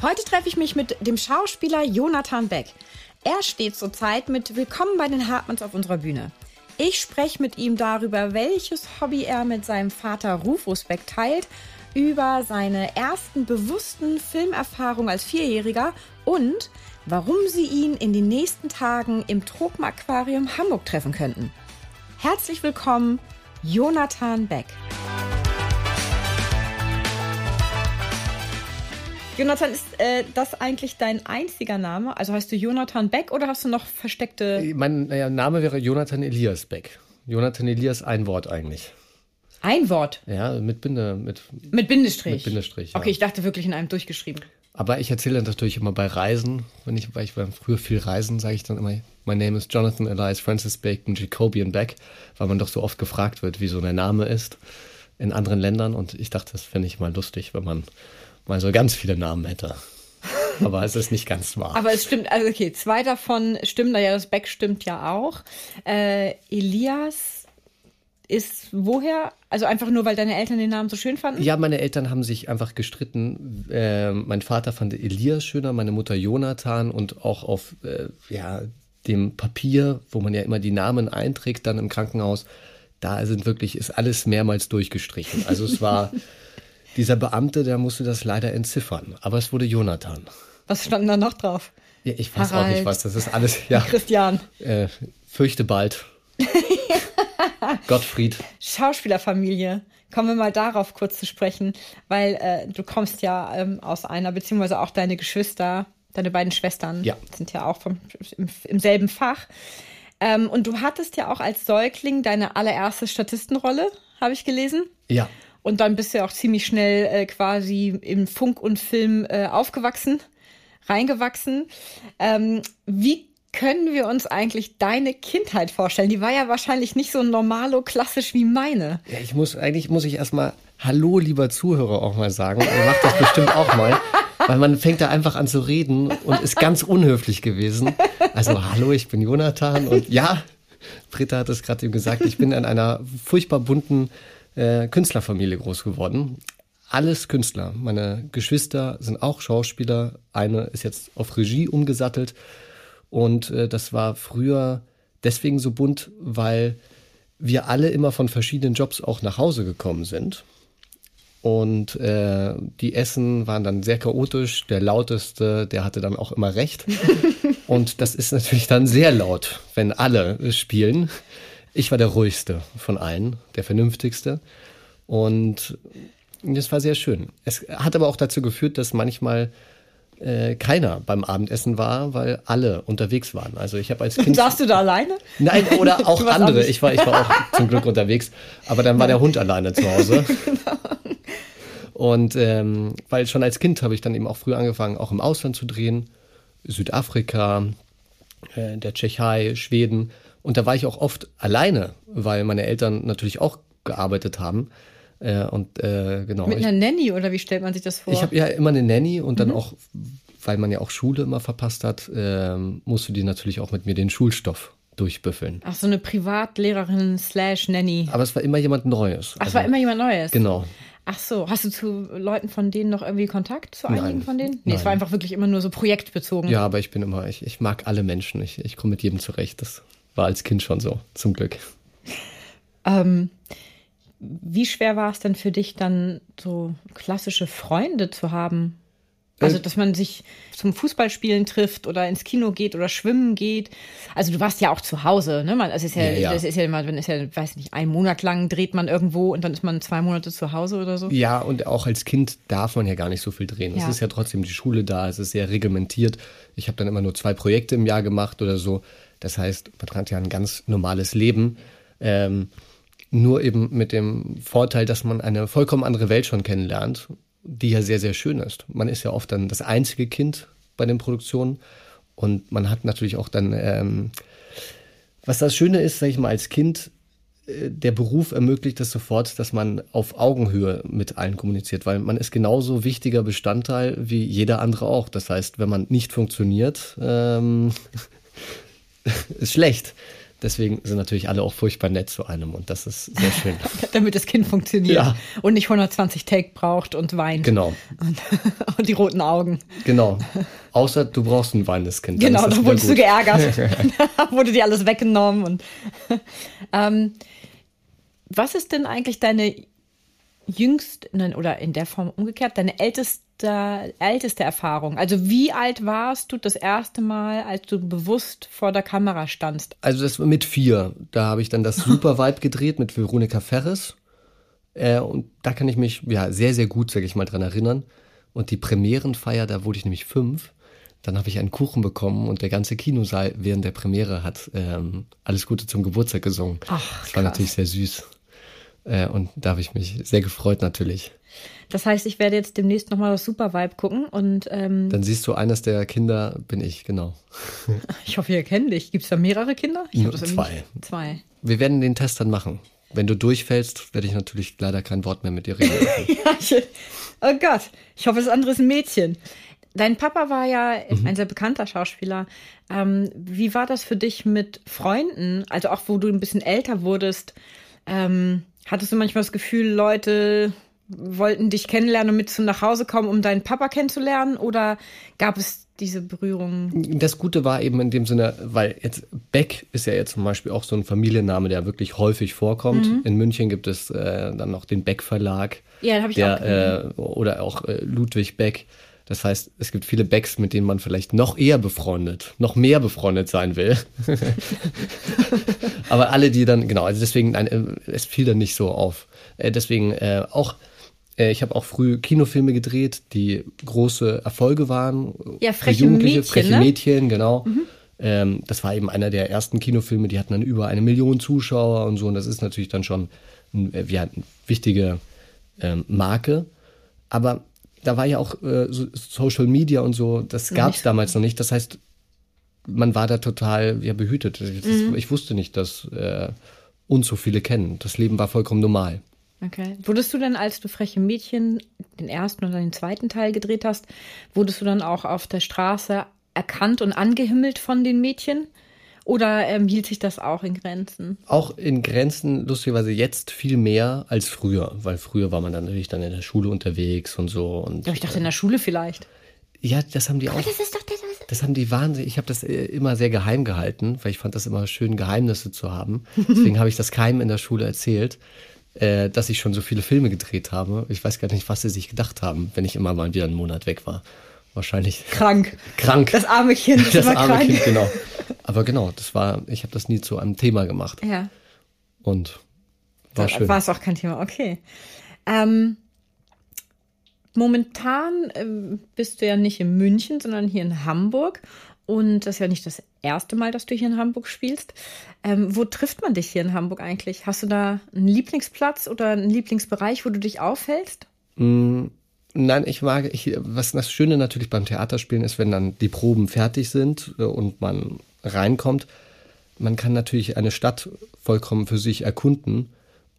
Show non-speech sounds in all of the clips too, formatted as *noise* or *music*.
Heute treffe ich mich mit dem Schauspieler Jonathan Beck. Er steht zurzeit mit Willkommen bei den Hartmanns auf unserer Bühne. Ich spreche mit ihm darüber, welches Hobby er mit seinem Vater Rufus Beck teilt, über seine ersten bewussten Filmerfahrungen als Vierjähriger und warum sie ihn in den nächsten Tagen im Tropenaquarium Hamburg treffen könnten. Herzlich willkommen, Jonathan Beck. Jonathan, ist äh, das eigentlich dein einziger Name? Also heißt du Jonathan Beck oder hast du noch versteckte. Mein naja, Name wäre Jonathan Elias Beck. Jonathan Elias, ein Wort eigentlich. Ein Wort? Ja, mit Binde. Mit, mit Bindestrich. Mit Bindestrich. Ja. Okay, ich dachte wirklich in einem durchgeschrieben. Aber ich erzähle natürlich immer bei Reisen, wenn ich, weil ich war früher viel reisen, sage ich dann immer, my name is Jonathan Elias Francis Bacon Jacobian Beck, weil man doch so oft gefragt wird, wie so der Name ist in anderen Ländern. Und ich dachte, das fände ich mal lustig, wenn man mal so ganz viele Namen hätte. Aber es ist nicht ganz wahr. Aber es stimmt, also okay, zwei davon stimmen, ja, das Beck stimmt ja auch. Äh, Elias ist woher? Also einfach nur, weil deine Eltern den Namen so schön fanden? Ja, meine Eltern haben sich einfach gestritten. Äh, mein Vater fand Elias schöner, meine Mutter Jonathan und auch auf äh, ja, dem Papier, wo man ja immer die Namen einträgt, dann im Krankenhaus, da sind wirklich, ist alles mehrmals durchgestrichen. Also es war *laughs* dieser Beamte, der musste das leider entziffern. Aber es wurde Jonathan. Was stand da noch drauf? Ja, ich weiß Harald, auch nicht was. Das ist alles. Ja. *laughs* Christian. Äh, fürchte bald. *laughs* Gottfried. Schauspielerfamilie. Kommen wir mal darauf kurz zu sprechen, weil äh, du kommst ja ähm, aus einer, beziehungsweise auch deine Geschwister, deine beiden Schwestern ja. sind ja auch vom, im, im selben Fach. Ähm, und du hattest ja auch als Säugling deine allererste Statistenrolle, habe ich gelesen. Ja. Und dann bist du ja auch ziemlich schnell äh, quasi im Funk und Film äh, aufgewachsen, reingewachsen. Ähm, wie können wir uns eigentlich deine Kindheit vorstellen? Die war ja wahrscheinlich nicht so normalo klassisch wie meine. Ja, ich muss, eigentlich muss ich erstmal Hallo, lieber Zuhörer, auch mal sagen. Ihr macht das bestimmt auch mal. Weil man fängt da einfach an zu reden und ist ganz unhöflich gewesen. Also, hallo, ich bin Jonathan und ja, Britta hat es gerade eben gesagt, ich bin in einer furchtbar bunten äh, Künstlerfamilie groß geworden. Alles Künstler. Meine Geschwister sind auch Schauspieler. Eine ist jetzt auf Regie umgesattelt. Und äh, das war früher deswegen so bunt, weil wir alle immer von verschiedenen Jobs auch nach Hause gekommen sind. Und äh, die Essen waren dann sehr chaotisch. Der lauteste, der hatte dann auch immer recht. *laughs* Und das ist natürlich dann sehr laut, wenn alle spielen. Ich war der ruhigste von allen, der vernünftigste. Und das war sehr schön. Es hat aber auch dazu geführt, dass manchmal äh, keiner beim Abendessen war, weil alle unterwegs waren. Also ich habe als Kind. *laughs* Saßt du da alleine? Nein, oder *laughs* auch andere. Ich war, ich war auch *laughs* zum Glück unterwegs, aber dann war der Hund alleine zu Hause. genau. Und ähm, weil schon als Kind habe ich dann eben auch früh angefangen, auch im Ausland zu drehen. Südafrika, äh, der Tschechei, Schweden. Und da war ich auch oft alleine, weil meine Eltern natürlich auch gearbeitet haben. Äh, und äh, genau. Mit einer ich, Nanny oder wie stellt man sich das vor? Ich habe ja immer eine Nanny und dann mhm. auch, weil man ja auch Schule immer verpasst hat, äh, musste die natürlich auch mit mir den Schulstoff durchbüffeln. Ach, so eine Privatlehrerin slash Nanny. Aber es war immer jemand Neues. Ach, also, es war immer jemand Neues? Genau. Ach so, hast du zu Leuten von denen noch irgendwie Kontakt, zu einigen Nein, von denen? Nee, Nein. es war einfach wirklich immer nur so projektbezogen. Ja, aber ich bin immer, ich, ich mag alle Menschen. Ich, ich komme mit jedem zurecht. Das war als Kind schon so, zum Glück. Ähm, wie schwer war es denn für dich dann so klassische Freunde zu haben? Also, äh. dass man sich zum Fußballspielen trifft oder ins Kino geht oder schwimmen geht. Also, du warst ja auch zu Hause, ne? Man, es ist ja, ja, ja. das ist ja immer, wenn ist ja, weiß nicht, ein Monat lang dreht man irgendwo und dann ist man zwei Monate zu Hause oder so. Ja, und auch als Kind darf man ja gar nicht so viel drehen. Ja. Es ist ja trotzdem die Schule da, es ist sehr reglementiert. Ich habe dann immer nur zwei Projekte im Jahr gemacht oder so. Das heißt, man hat ja ein ganz normales Leben. Ähm, nur eben mit dem Vorteil, dass man eine vollkommen andere Welt schon kennenlernt, die ja sehr, sehr schön ist. Man ist ja oft dann das einzige Kind bei den Produktionen. Und man hat natürlich auch dann, ähm, was das Schöne ist, sag ich mal, als Kind, äh, der Beruf ermöglicht es sofort, dass man auf Augenhöhe mit allen kommuniziert, weil man ist genauso wichtiger Bestandteil wie jeder andere auch. Das heißt, wenn man nicht funktioniert, ähm, *laughs* ist schlecht. Deswegen sind natürlich alle auch furchtbar nett zu einem und das ist sehr schön. *laughs* Damit das Kind funktioniert Ja. und nicht 120 Take braucht und weint. Genau, Und, *laughs* und die roten Augen. genau. Außer du brauchst ein weinendes Kind. Genau, da wurdest du gut. geärgert. da wurde dir alles weggenommen. Und, ähm, was ist denn eigentlich deine jüngste, nein, oder in der Form umgekehrt, deine älteste, älteste Erfahrung? Also wie alt warst du das erste Mal, als du bewusst vor der Kamera standst? Also das war mit vier. Da habe ich dann das Super *laughs* Vibe gedreht mit Veronika Ferres. Äh, und da kann ich mich ja sehr, sehr gut, sag ich mal, dran erinnern. Und die Premierenfeier, da wurde ich nämlich fünf. Dann habe ich einen Kuchen bekommen und der ganze Kinosaal während der Premiere hat ähm, alles Gute zum Geburtstag gesungen. Ach, das war krass. natürlich sehr süß. Äh, und da habe ich mich sehr gefreut natürlich. Das heißt, ich werde jetzt demnächst nochmal das Super Vibe gucken und ähm, Dann siehst du, eines der Kinder bin ich, genau. *laughs* ich hoffe, ihr kennt dich. Gibt es da mehrere Kinder? Ich Nur zwei. Zwei. Wir werden den Test dann machen. Wenn du durchfällst, werde ich natürlich leider kein Wort mehr mit dir reden. *laughs* Ja, ich, oh Gott, ich hoffe, das andere ist ein Mädchen. Dein Papa war ja ein sehr bekannter Schauspieler. Ähm, wie war das für dich mit Freunden? Also auch, wo du ein bisschen älter wurdest, ähm, hattest du manchmal das Gefühl, Leute wollten dich kennenlernen und mit zu nach Hause kommen, um deinen Papa kennenzulernen? Oder gab es diese Berührung? Das Gute war eben in dem Sinne, weil jetzt Beck ist ja jetzt zum Beispiel auch so ein Familienname, der wirklich häufig vorkommt. In München gibt es äh, dann noch den Beck Verlag. Ja, den hab ich auch der, äh, Oder auch äh, Ludwig Beck. Das heißt, es gibt viele Becks, mit denen man vielleicht noch eher befreundet, noch mehr befreundet sein will. *laughs* Aber alle, die dann, genau, also deswegen, nein, äh, es fiel dann nicht so auf. Äh, deswegen äh, auch, äh, ich habe auch früh Kinofilme gedreht, die große Erfolge waren. Ja, für Freche Jugendliche, Mädchen, freche ne? Mädchen, genau. Ähm, das war eben einer der ersten Kinofilme, die hatten dann über eine Million Zuschauer und so. Und das ist natürlich dann schon ja, eine wichtige ähm, Marke. Aber da war ja auch äh, so Social Media und so, das gab es damals noch nicht. Das heißt, man war da total ja, behütet. Das, Mhm. Ich wusste nicht, dass äh, uns so viele kennen. Das Leben war vollkommen normal. Okay. Wurdest du denn, als du Freche Mädchen den ersten oder den zweiten Teil gedreht hast, wurdest du dann auch auf der Straße erkannt und angehimmelt von den Mädchen? Oder ähm, hielt sich das auch in Grenzen? Auch in Grenzen, lustigerweise jetzt viel mehr als früher, weil früher war man dann natürlich dann in der Schule unterwegs und so. Und, Ja, ich dachte in der Schule vielleicht. ja, das haben die auch. Das ist doch das. Das haben die wahnsinnig. Ich habe das äh, immer sehr geheim gehalten, weil ich fand das immer schön, Geheimnisse zu haben. *laughs* Deswegen habe ich das keinem in der Schule erzählt, äh, dass ich schon so viele Filme gedreht habe. Ich weiß gar nicht, was sie sich gedacht haben, wenn ich immer mal wieder einen Monat weg war. Wahrscheinlich Krank. krank. Das arme Kind Das immer arme krank. Kind, genau. Aber genau, das war, ich habe das nie zu einem Thema gemacht. Ja. Und war schön. War es auch kein Thema, okay. Ähm, momentan ähm, bist du ja nicht in München, sondern hier in Hamburg. Und das ist ja nicht das erste Mal, dass du hier in Hamburg spielst. Ähm, wo trifft man dich hier in Hamburg eigentlich? Hast du da einen Lieblingsplatz oder einen Lieblingsbereich, wo du dich aufhältst? Nein, ich mag, ich, was das Schöne natürlich beim Theaterspielen ist, wenn dann die Proben fertig sind äh, und man reinkommt, man kann natürlich eine Stadt vollkommen für sich erkunden.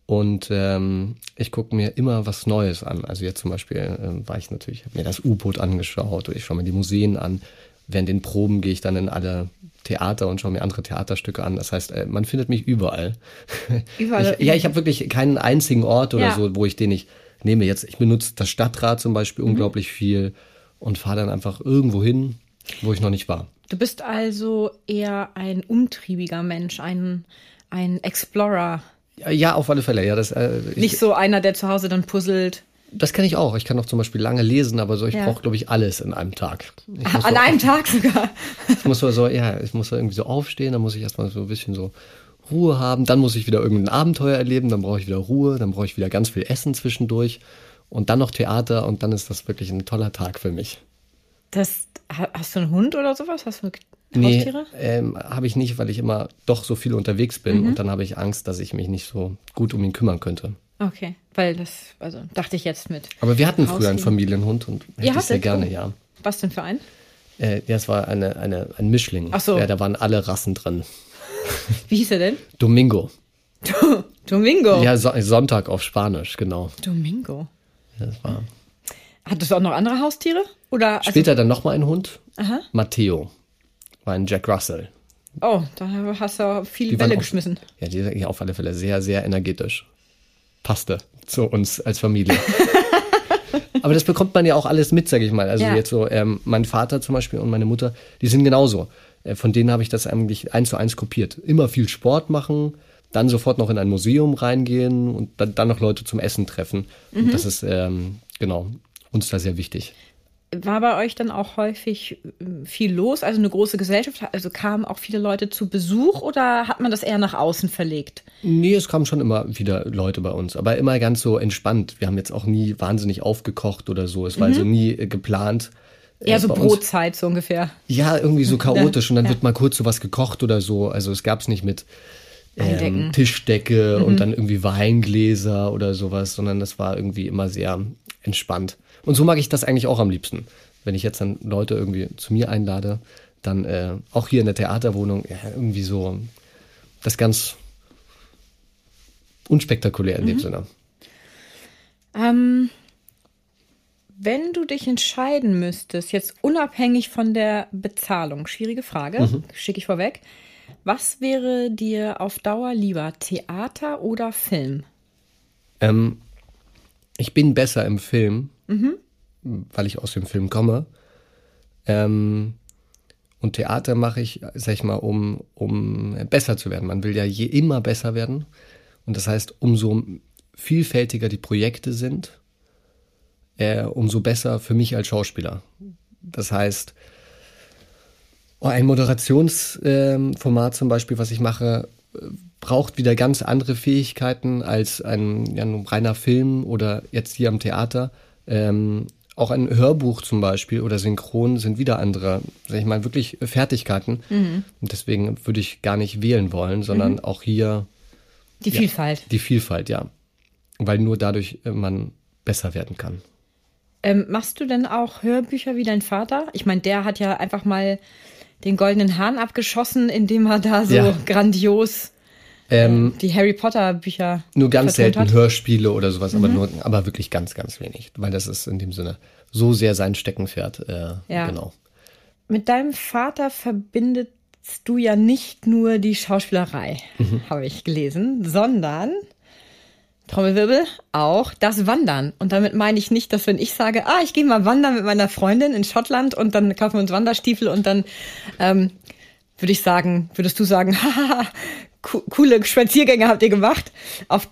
Und ähm, ich gucke mir immer was Neues an. Also jetzt zum Beispiel ähm, war ich natürlich, habe mir das U-Boot angeschaut oder ich schaue mir die Museen an. Während den Proben gehe ich dann in alle Theater und schaue mir andere Theaterstücke an. Das heißt, äh, man findet mich überall. *laughs* Überall. Ich, ja, ich habe wirklich keinen einzigen Ort oder Ja. so, wo ich den nicht nehme. Jetzt, ich benutze das Stadtrad zum Beispiel Mhm. unglaublich viel und fahre dann einfach irgendwo hin, wo ich noch nicht war. Du bist also eher ein umtriebiger Mensch, ein, ein Explorer. Ja, auf alle Fälle. Ja, das, äh, ich, Nicht so einer, der zu Hause dann puzzelt. das kann ich auch. Ich kann auch zum Beispiel lange lesen, aber so, ich Ja. brauche, glaube ich, alles in einem Tag. Muss, An so, einem Tag sogar. ich muss so, ja, ich muss so irgendwie so aufstehen, dann muss ich erstmal so ein bisschen so Ruhe haben, dann muss ich wieder irgendein Abenteuer erleben, dann brauche ich wieder Ruhe, dann brauche ich wieder ganz viel Essen zwischendurch und dann noch Theater und dann ist das wirklich ein toller Tag für mich. Das, ha- hast du einen Hund oder sowas? Hast du Nee, Haustiere? ähm, habe ich nicht, weil ich immer doch so viel unterwegs bin Mhm. und dann habe ich Angst, dass ich mich nicht so gut um ihn kümmern könnte. Okay, weil das, also dachte ich jetzt mit. Aber wir hatten früher einen. Familienhund und hätte ich sehr gerne, ja. Was denn für ein? Äh, ja, es war eine, eine, ein Mischling. Ach so. Ja, da waren alle Rassen drin. Wie hieß er denn? Domingo. *laughs* Domingo. Ja, so Sonntag auf Spanisch, genau. Domingo. Ja, das war. Hattest du auch noch andere Haustiere? Oder also, Später dann nochmal ein Hund. Aha. Matteo. War ein Jack Russell. Oh, da hast du viel Die waren Bälle auch- geschmissen. Ja, die ja, auf alle Fälle sehr, sehr energetisch. Passte zu uns als Familie. *laughs* Aber das bekommt man ja auch alles mit, sag ich mal. Also Ja. jetzt so, ähm, mein Vater zum Beispiel und meine Mutter, die sind genauso. Äh, von denen habe ich das eigentlich eins zu eins kopiert. Immer viel Sport machen, dann sofort noch in ein Museum reingehen und dann, dann noch Leute zum Essen treffen. Mhm. Und das ist, ähm, genau, uns da sehr wichtig. War bei euch dann auch häufig ähm, viel los, also eine große Gesellschaft? Also kamen auch viele Leute zu Besuch oder hat man das eher nach außen verlegt? Nee, es kamen schon immer wieder Leute bei uns, aber immer ganz so entspannt. Wir haben jetzt auch nie wahnsinnig aufgekocht oder so. Es war also nie äh, geplant. Eher Äh, so Brotzeit so ungefähr. Ja, irgendwie so chaotisch und dann Ja. wird mal kurz so was gekocht oder so. Also es gab's nicht mit ähm, Tischdecke und dann irgendwie Weingläser oder sowas, sondern das war irgendwie immer sehr entspannt. Und so mag ich das eigentlich auch am liebsten. Wenn ich jetzt dann Leute irgendwie zu mir einlade, dann äh, auch hier in der Theaterwohnung ja, irgendwie so das ganz unspektakulär in dem Sinne. Ähm, wenn du dich entscheiden müsstest, jetzt unabhängig von der Bezahlung, schwierige Frage, Mhm. schicke ich vorweg. Was wäre dir auf Dauer lieber, Theater oder Film? Ähm, ich bin besser im Film, weil ich aus dem Film komme. Ähm, und Theater mache ich, sag ich mal, um, um besser zu werden. Man will ja je immer besser werden. Und das heißt, umso vielfältiger die Projekte sind, äh, umso besser für mich als Schauspieler. Das heißt, oh, ein Moderationsformat zum Beispiel, was ich mache, äh, braucht wieder ganz andere Fähigkeiten als ein, ja, ein reiner Film oder jetzt hier am Theater. Ähm, auch ein Hörbuch zum Beispiel oder Synchron sind wieder andere, sag ich mal, wirklich Fertigkeiten. Und deswegen würde ich gar nicht wählen wollen, sondern auch hier Die Vielfalt. die Vielfalt, ja. Weil nur dadurch äh, man besser werden kann. Ähm, machst du denn auch Hörbücher wie dein Vater? Ich meine, der hat ja einfach mal den goldenen Hahn abgeschossen, indem er da so Ja. grandios Ähm, die Harry Potter Bücher Nur ganz selten hat. Hörspiele oder sowas, aber nur, aber wirklich ganz, ganz wenig, weil das ist in dem Sinne so sehr sein Steckenpferd. Äh, Ja. Genau. Mit deinem Vater verbindest du ja nicht nur die Schauspielerei, Mhm. habe ich gelesen, sondern Trommelwirbel auch das Wandern. Und damit meine ich nicht, dass wenn ich sage, ah, ich gehe mal wandern mit meiner Freundin in Schottland und dann kaufen wir uns Wanderstiefel und dann ähm, würde ich sagen, würdest du sagen, *laughs* haha, co- coole Spaziergänge habt ihr gemacht auf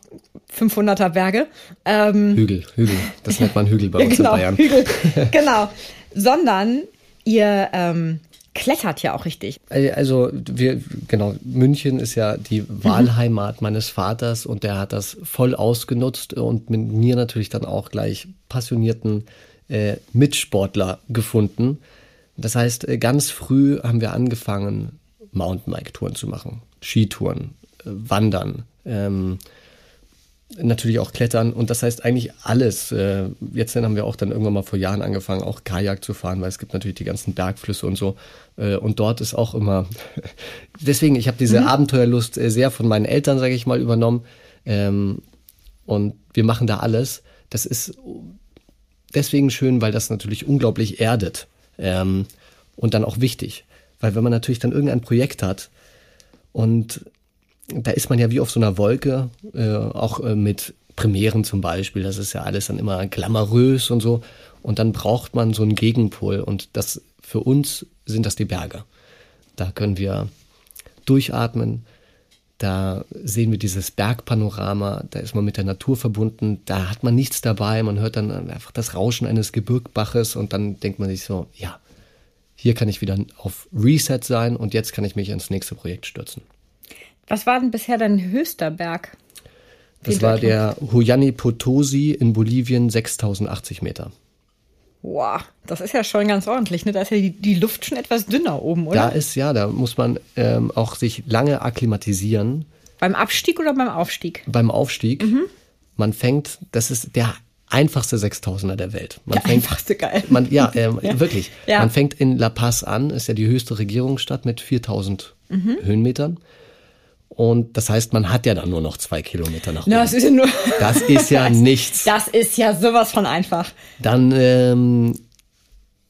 500er Berge. Ähm, Hügel, Hügel. Das nennt man *laughs* Hügel bei uns genau, in Bayern. Hügel, *laughs* genau. Sondern ihr ähm, klettert ja auch richtig. Äh, Also wir, genau, München ist ja die Wahlheimat meines Vaters und der hat das voll ausgenutzt und mit mir natürlich dann auch gleich passionierten äh, Mitsportler gefunden. Das heißt, äh, ganz früh haben wir angefangen, Mountainbike-Touren zu machen, Skitouren, äh, Wandern, ähm, natürlich auch Klettern und das heißt eigentlich alles. Äh, Jetzt dann haben wir auch dann irgendwann mal vor Jahren angefangen, auch Kajak zu fahren, weil es gibt natürlich die ganzen Bergflüsse und so. Äh, Und dort ist auch immer, *laughs* deswegen, ich habe diese Abenteuerlust äh, sehr von meinen Eltern, sage ich mal, übernommen. Ähm, Und wir machen da alles. Das ist deswegen schön, weil das natürlich unglaublich erdet. Ähm, Und dann auch wichtig. Weil wenn man natürlich dann irgendein Projekt hat und da ist man ja wie auf so einer Wolke, äh, auch äh, mit Premieren zum Beispiel. Das ist ja alles dann immer glamourös und so. Und dann braucht man so einen Gegenpol. Und das für uns sind das die Berge. Da können wir durchatmen. Da sehen wir dieses Bergpanorama. Da ist man mit der Natur verbunden. Da hat man nichts dabei. Man hört dann einfach das Rauschen eines Gebirgbaches und dann denkt man sich so, ja, hier kann ich wieder auf Reset sein und jetzt kann ich mich ins nächste Projekt stürzen. Was war denn bisher dein höchster Berg? Das war der Huyani Potosi in Bolivien, 6080 Meter. Wow, das ist ja schon ganz ordentlich. Ne? Da ist ja die, die Luft schon etwas dünner oben, oder? Da ist, ja, da muss man ähm, auch sich lange akklimatisieren Beim Abstieg oder beim Aufstieg? beim Aufstieg. Man fängt, das ist der einfachste 6000er der Welt. Man Der fängt, einfachste, geil. Man, ja, *laughs* ähm, wirklich. Ja. Man fängt in La Paz an, ist ja die höchste Regierungsstadt mit 4000 Mhm. Höhenmetern. Und das heißt, man hat ja dann nur noch zwei Kilometer nach oben. Das ist ja nur. Das ist ja *laughs* nichts. Das ist ja sowas von einfach. Dann ähm,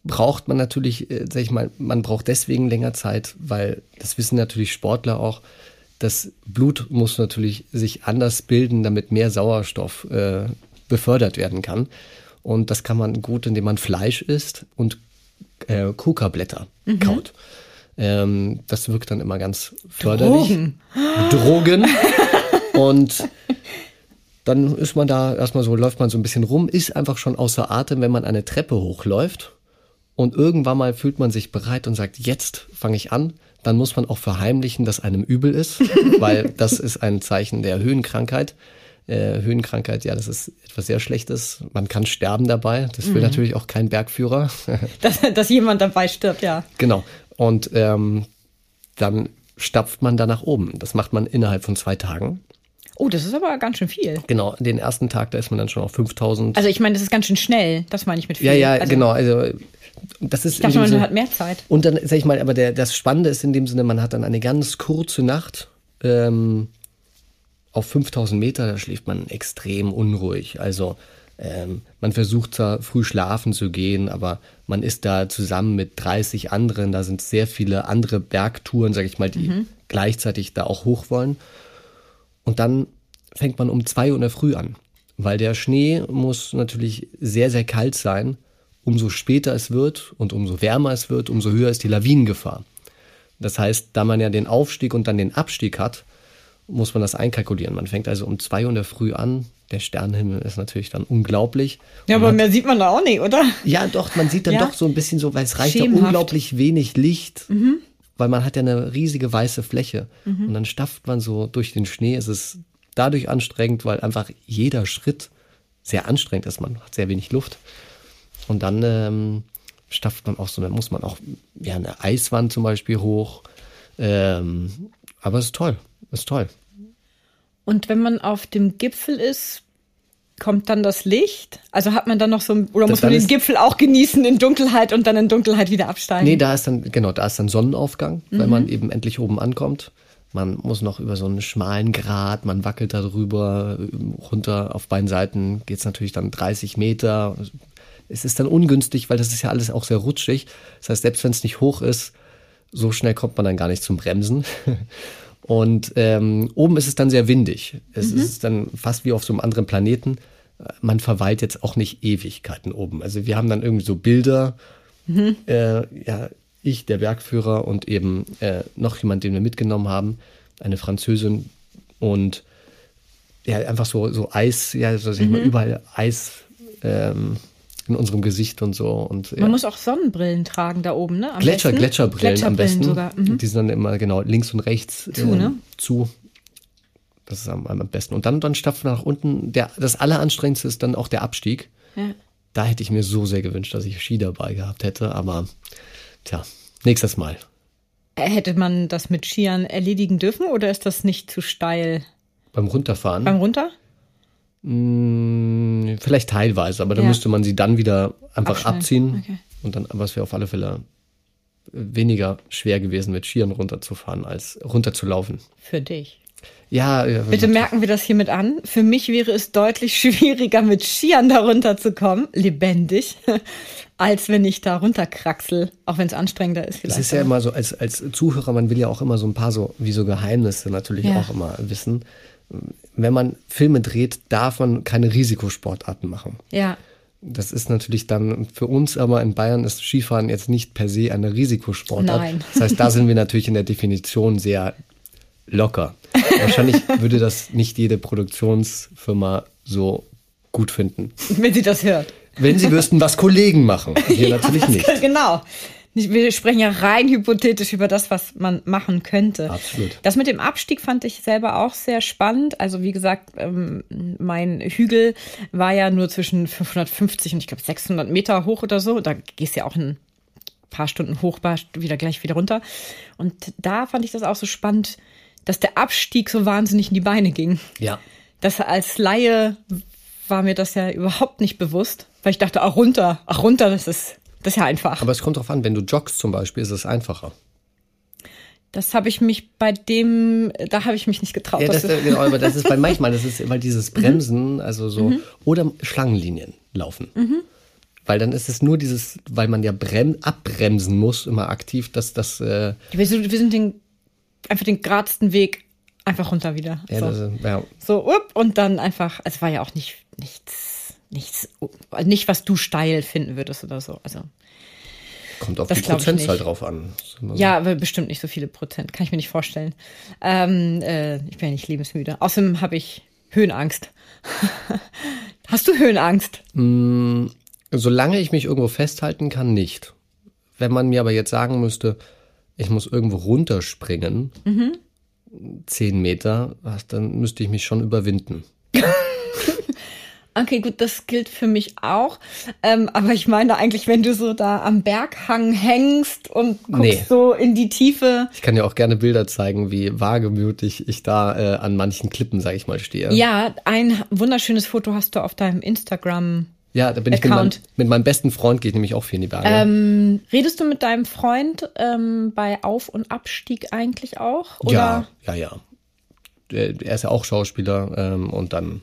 braucht man natürlich, äh, sag ich mal, man braucht deswegen länger Zeit, weil das wissen natürlich Sportler auch. Das Blut muss natürlich sich anders bilden, damit mehr Sauerstoff äh, befördert werden kann. Und das kann man gut, indem man Fleisch isst und äh, Kokablätter kaut. Ähm, das wirkt dann immer ganz förderlich. Drogen. Drogen. *laughs* Und dann ist man da erstmal so, läuft man so ein bisschen rum, ist einfach schon außer Atem, wenn man eine Treppe hochläuft. Und irgendwann mal fühlt man sich bereit und sagt, jetzt fange ich an. Dann muss man auch verheimlichen, dass einem übel ist, *laughs* weil das ist ein Zeichen der Höhenkrankheit. Äh, Höhenkrankheit, ja, das ist etwas sehr Schlechtes. Man kann sterben dabei. Das will natürlich auch kein Bergführer. *laughs* Dass, dass jemand dabei stirbt, ja. Genau. Und ähm, dann stapft man da nach oben. Das macht man innerhalb von zwei Tagen. Oh, das ist aber ganz schön viel. Genau, den ersten Tag, da ist man dann schon auf 5000. Also ich meine, das ist ganz schön schnell. Das meine ich mit viel. ja, ja, also, genau. Also das ist Ich dachte, man Sinne- hat mehr Zeit. Und dann, sag ich mal, aber der, das Spannende ist in dem Sinne, man hat dann eine ganz kurze Nacht ähm, auf 5000 Meter, da schläft man extrem unruhig. Also ähm, man versucht zwar früh schlafen zu gehen, aber man ist da zusammen mit 30 anderen, da sind sehr viele andere Bergtouren, sag ich mal, die gleichzeitig da auch hoch wollen. Und dann fängt man um zwei Uhr in der Früh an, weil der Schnee muss natürlich sehr, sehr kalt sein. Umso später es wird und umso wärmer es wird, umso höher ist die Lawinengefahr. Das heißt, da man ja den Aufstieg und dann den Abstieg hat, muss man das einkalkulieren. Man fängt also um zwei Uhr in der Früh an. Der Sternenhimmel ist natürlich dann unglaublich. Ja, aber hat- mehr sieht man da auch nicht, oder? ja, doch, man sieht dann Ja? doch so ein bisschen so, weil es reicht ja Schemenhaft. unglaublich wenig Licht, weil man hat ja eine riesige weiße Fläche. Und dann stafft man so durch den Schnee. Es ist dadurch anstrengend, weil einfach jeder Schritt sehr anstrengend ist. Man hat sehr wenig Luft. Und dann ähm, stafft man auch so, dann muss man auch ja, eine Eiswand zum Beispiel hoch. Ähm, aber es ist toll, es ist toll. Und wenn man auf dem Gipfel ist, kommt dann das Licht? Also hat man dann noch so, ein- oder muss dann man den Gipfel auch genießen in Dunkelheit und dann in Dunkelheit wieder absteigen? Nee, da ist dann, genau, da ist dann Sonnenaufgang, wenn man eben endlich oben ankommt. Man muss noch über so einen schmalen Grat, man wackelt da drüber, runter auf beiden Seiten geht's natürlich dann 30 Meter. Es ist dann ungünstig, weil das ist ja alles auch sehr rutschig. Das heißt, selbst wenn es nicht hoch ist, so schnell kommt man dann gar nicht zum Bremsen. *laughs* Und ähm, oben ist es dann sehr windig. Es ist dann fast wie auf so einem anderen Planeten. Man verweilt jetzt auch nicht Ewigkeiten oben. Also wir haben dann irgendwie so Bilder, äh, ja, ich, der Bergführer und eben äh, noch jemand, den wir mitgenommen haben, eine Französin und ja, einfach so, so Eis, ja, so sag ich mal, überall Eis ähm, in unserem Gesicht und so. Und, ja. Man muss auch Sonnenbrillen tragen da oben, ne? Am Gletscher, besten. Gletscherbrillen, am besten. sogar. Mhm. Die sind dann immer genau links und rechts Zu, ne? zu. Das ist am, am besten. Und dann, dann stapfen nach unten. Der, das Alleranstrengendste ist dann auch der Abstieg. Ja. Da hätte ich mir so sehr gewünscht, dass ich Ski dabei gehabt hätte. Aber tja, nächstes Mal. Äh, Hätte man das mit Skiern erledigen dürfen oder ist das nicht zu steil? Beim Runterfahren. Beim Runter? Mh, vielleicht teilweise, aber dann Ja. müsste man sie dann wieder einfach Abschneiden. abziehen. Okay. Und dann, aber es wäre auf alle Fälle weniger schwer gewesen, mit Skiern runterzufahren, als runterzulaufen. Für dich. Ja, ja Bitte merken wir das hiermit an. Für mich wäre es deutlich *laughs* schwieriger, mit Skiern da runterzukommen, lebendig, *laughs* als wenn ich da runterkraxel, auch wenn es anstrengender ist Das vielleicht. ist ja immer so, als, als Zuhörer, man will ja auch immer so ein paar so, wie so Geheimnisse natürlich Ja. auch immer wissen. Wenn man Filme dreht, darf man keine Risikosportarten machen. ja. Das ist natürlich dann für uns, aber in Bayern ist Skifahren jetzt nicht per se eine Risikosportart. Nein. Das heißt, da sind wir natürlich in der Definition sehr locker. *laughs* Wahrscheinlich würde das nicht jede Produktionsfirma so gut finden. Wenn sie das hört. Wenn sie wüssten, was Kollegen machen. Wir *laughs* natürlich das, nicht. Genau. Wir sprechen ja rein hypothetisch über das, was man machen könnte. Absolut. Das mit dem Abstieg fand ich selber auch sehr spannend. Also wie gesagt, ähm, mein Hügel war ja nur zwischen 550 und ich glaube 600 Meter hoch oder so. Da gehst du ja auch ein paar Stunden hoch, paar wieder gleich wieder runter. Und da fand ich das auch so spannend, dass der Abstieg so wahnsinnig in die Beine ging. Ja. Das als Laie war mir das ja überhaupt nicht bewusst, weil ich dachte, ach runter, ach runter, das ist, das ist ja einfach. Aber es kommt drauf an, wenn du joggst zum Beispiel, ist es einfacher. Das habe ich mich bei dem, da habe ich mich nicht getraut. Ja, das, genau, aber das ist, weil *laughs* manchmal, das ist, weil dieses Bremsen, also so, oder Schlangenlinien laufen. Weil dann ist es nur dieses, weil man ja brem abbremsen muss, immer aktiv, dass das, äh, wir, sind, wir sind den, einfach den geradsten Weg einfach runter wieder. ja, so. ist- ja, so, up, und dann einfach, es war ja auch nicht, nichts, nichts, nicht, was du steil finden würdest oder so. Also, kommt auf Das die Prozentzahl drauf an. Ja, aber bestimmt nicht so viele Prozent, kann ich mir nicht vorstellen. Ähm, äh, ich bin ja nicht lebensmüde. Außerdem habe ich Höhenangst. *laughs* Hast du Höhenangst? Solange ich mich irgendwo festhalten kann, nicht. Wenn man mir aber jetzt sagen müsste, ich muss irgendwo runterspringen, zehn Meter, was, dann müsste ich mich schon überwinden. *laughs* Okay, gut, das gilt für mich auch. Ähm, aber ich meine eigentlich, wenn du so da am Berghang hängst und guckst Nee. so in die Tiefe. Ich kann dir auch gerne Bilder zeigen, wie wagemütig ich da äh, an manchen Klippen, sag ich mal, stehe. Ja, ein wunderschönes Foto hast du auf deinem Instagram. Ja, da bin ich mit, meinem- mit meinem besten Freund, gehe ich nämlich auch viel in die Berge. Ähm, redest du mit deinem Freund ähm, bei Auf- und Abstieg eigentlich auch? Oder? Ja, ja, ja. Er ist ja auch Schauspieler ähm, und dann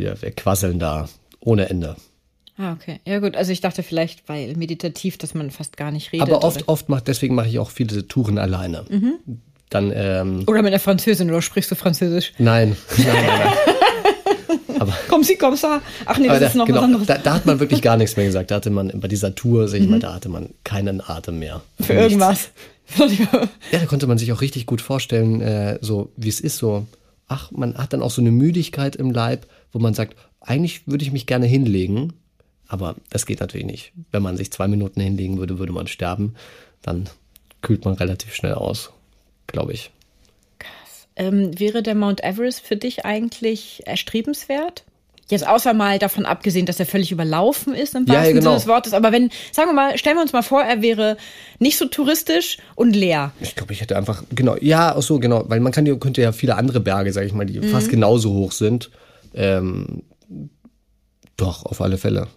wir, wir quasseln da ohne Ende. Ah, okay. Ja gut, also ich dachte vielleicht, weil meditativ, dass man fast gar nicht redet. Aber oft, oder, oft macht, deswegen mache ich auch viele Touren alleine. Mhm. Dann, ähm, oder mit einer Französin oder sprichst du Französisch? nein, *laughs* nein, nein, nein. Komm sie, komm sa. Ach nee, das Aber ist da, noch was genau, anderes. da, da hat man wirklich gar nichts mehr gesagt. Da hatte man bei dieser Tour, sag ich mal, da hatte man keinen Atem mehr. Mhm. Für Nichts. irgendwas. Ja, da konnte man sich auch richtig gut vorstellen, äh, so wie es ist, so, ach, man hat dann auch so eine Müdigkeit im Leib, wo man sagt, eigentlich würde ich mich gerne hinlegen, aber das geht natürlich nicht. Wenn man sich zwei Minuten hinlegen würde, würde man sterben. Dann kühlt man relativ schnell aus, glaube ich. Ähm, wäre der Mount Everest für dich eigentlich erstrebenswert? Jetzt außer mal davon abgesehen, dass er völlig überlaufen ist im Ja, ja, wahrsten genau. Sinne des Wortes. Aber wenn, sagen wir mal, stellen wir uns mal vor, er wäre nicht so touristisch und leer. Ich glaube, ich hätte einfach, genau, ja, auch so, genau, weil man kann, könnte ja viele andere Berge, sage ich mal, die fast genauso hoch sind. Ähm, doch, auf alle Fälle.